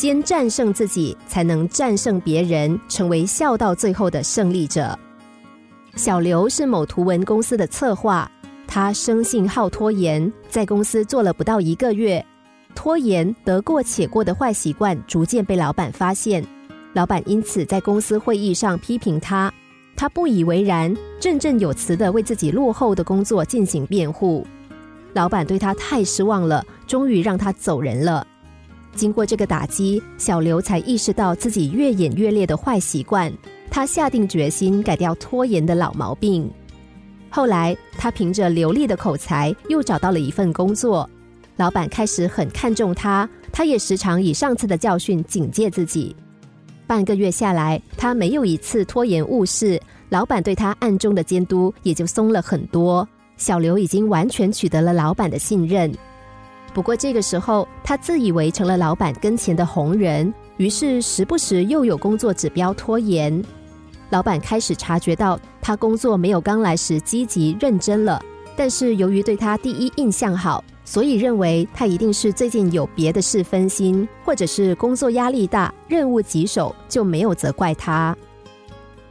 先战胜自己，才能战胜别人，成为笑到最后的胜利者。小刘是某图文公司的策划，他生性好拖延，在公司做了不到一个月，拖延得过且过的坏习惯逐渐被老板发现，老板因此在公司会议上批评他，他不以为然，振振有词的为自己落后的工作进行辩护。老板对他太失望了，终于让他走人了。经过这个打击，小刘才意识到自己越演越烈的坏习惯。他下定决心改掉拖延的老毛病。后来，他凭着流利的口才，又找到了一份工作。老板开始很看重他，他也时常以上次的教训警戒自己。半个月下来，他没有一次拖延误事，老板对他暗中的监督也就松了很多。小刘已经完全取得了老板的信任。不过这个时候，他自以为成了老板跟前的红人，于是时不时又有工作指标拖延。老板开始察觉到他工作没有刚来时积极认真了，但是由于对他第一印象好，所以认为他一定是最近有别的事分心，或者是工作压力大、任务棘手，就没有责怪他。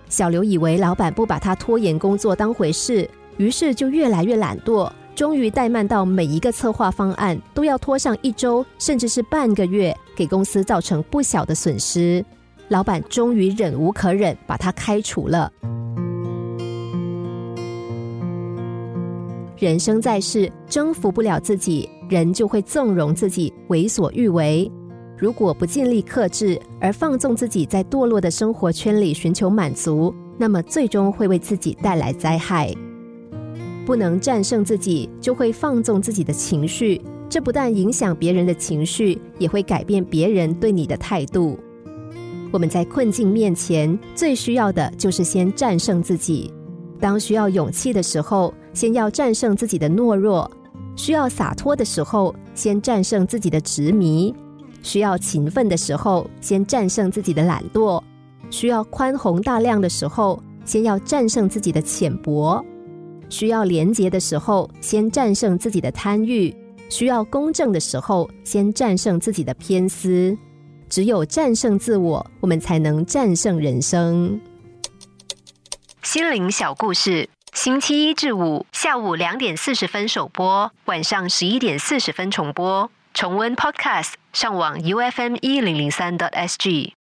小刘以为老板不把他拖延工作当回事，于是就越来越懒惰。终于怠慢到每一个策划方案都要拖上一周，甚至是半个月，给公司造成不小的损失。老板终于忍无可忍，把他开除了。人生在世，征服不了自己，人就会纵容自己，为所欲为。如果不尽力克制，而放纵自己在堕落的生活圈里寻求满足，那么最终会为自己带来灾害。不能战胜自己，就会放纵自己的情绪，这不但影响别人的情绪，也会改变别人对你的态度。我们在困境面前，最需要的就是先战胜自己。当需要勇气的时候，先要战胜自己的懦弱；需要洒脱的时候，先战胜自己的执迷；需要勤奋的时候，先战胜自己的懒惰；需要宽宏大量的时候，先要战胜自己的浅薄。需要廉洁的时候，先战胜自己的贪欲；需要公正的时候，先战胜自己的偏私。只有战胜自我，我们才能战胜人生。心灵小故事，星期一至五下午两点四十分首播，晚上十一点四十分重播。重温 Podcast，上网 U F M 一零零三 t S G。